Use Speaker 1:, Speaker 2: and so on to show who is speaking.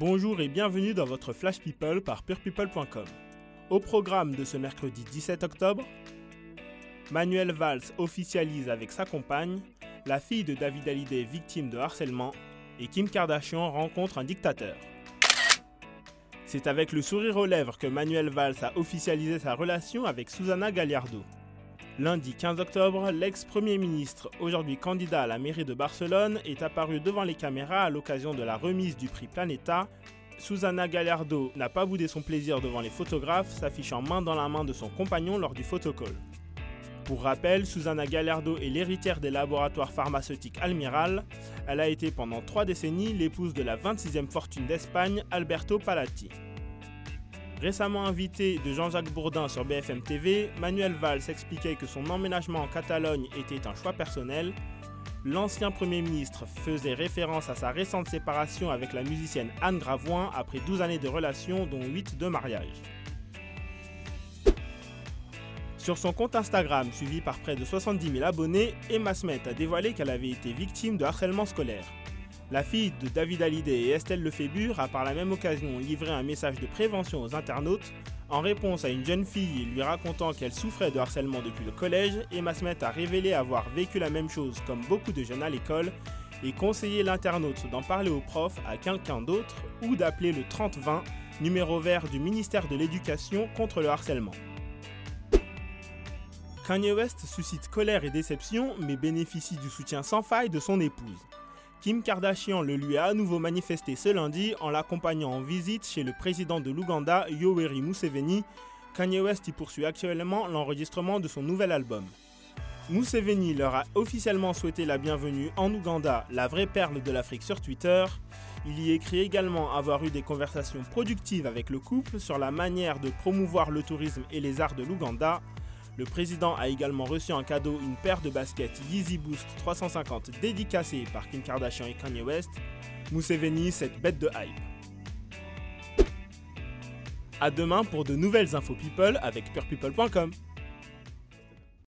Speaker 1: Bonjour et bienvenue dans votre Flash People par purepeople.com. Au programme de ce mercredi 17 octobre, Manuel Valls officialise avec sa compagne, la fille de David Hallyday victime de harcèlement, et Kim Kardashian rencontre un dictateur. C'est avec le sourire aux lèvres que Manuel Valls a officialisé sa relation avec Susana Gallardo. Lundi 15 octobre, l'ex-premier ministre, aujourd'hui candidat à la mairie de Barcelone, est apparu devant les caméras à l'occasion de la remise du prix Planeta. Susana Gallardo n'a pas boudé son plaisir devant les photographes, s'affichant main dans la main de son compagnon lors du photocall. Pour rappel, Susana Gallardo est l'héritière des laboratoires pharmaceutiques Almiral. Elle a été pendant trois décennies l'épouse de la 26e fortune d'Espagne, Alberto Palatti. Récemment invité de Jean-Jacques Bourdin sur BFM TV, Manuel Valls expliquait que son emménagement en Catalogne était un choix personnel. L'ancien Premier ministre faisait référence à sa récente séparation avec la musicienne Anne Gravoin après 12 années de relation dont 8 de mariage. Sur son compte Instagram, suivi par près de 70 000 abonnés, Emma Smet a dévoilé qu'elle avait été victime de harcèlement scolaire. La fille de David Hallyday et Estelle Lefébure a par la même occasion livré un message de prévention aux internautes. En réponse à une jeune fille lui racontant qu'elle souffrait de harcèlement depuis le collège, Emma Smith a révélé avoir vécu la même chose comme beaucoup de jeunes à l'école et conseillé l'internaute d'en parler au prof à quelqu'un d'autre ou d'appeler le 3020, numéro vert du ministère de l'Éducation contre le harcèlement. Kanye West suscite colère et déception mais bénéficie du soutien sans faille de son épouse. Kim Kardashian le lui a à nouveau manifesté ce lundi en l'accompagnant en visite chez le président de l'Ouganda, Yoweri Museveni. Kanye West y poursuit actuellement l'enregistrement de son nouvel album. Museveni leur a officiellement souhaité la bienvenue en Ouganda, la vraie perle de l'Afrique sur Twitter. Il y écrit également avoir eu des conversations productives avec le couple sur la manière de promouvoir le tourisme et les arts de l'Ouganda. Le président a également reçu en cadeau une paire de baskets Yeezy Boost 350 dédicacées par Kim Kardashian et Kanye West. Museveni, cette bête de hype. A demain pour de nouvelles infos people avec purepeople.com.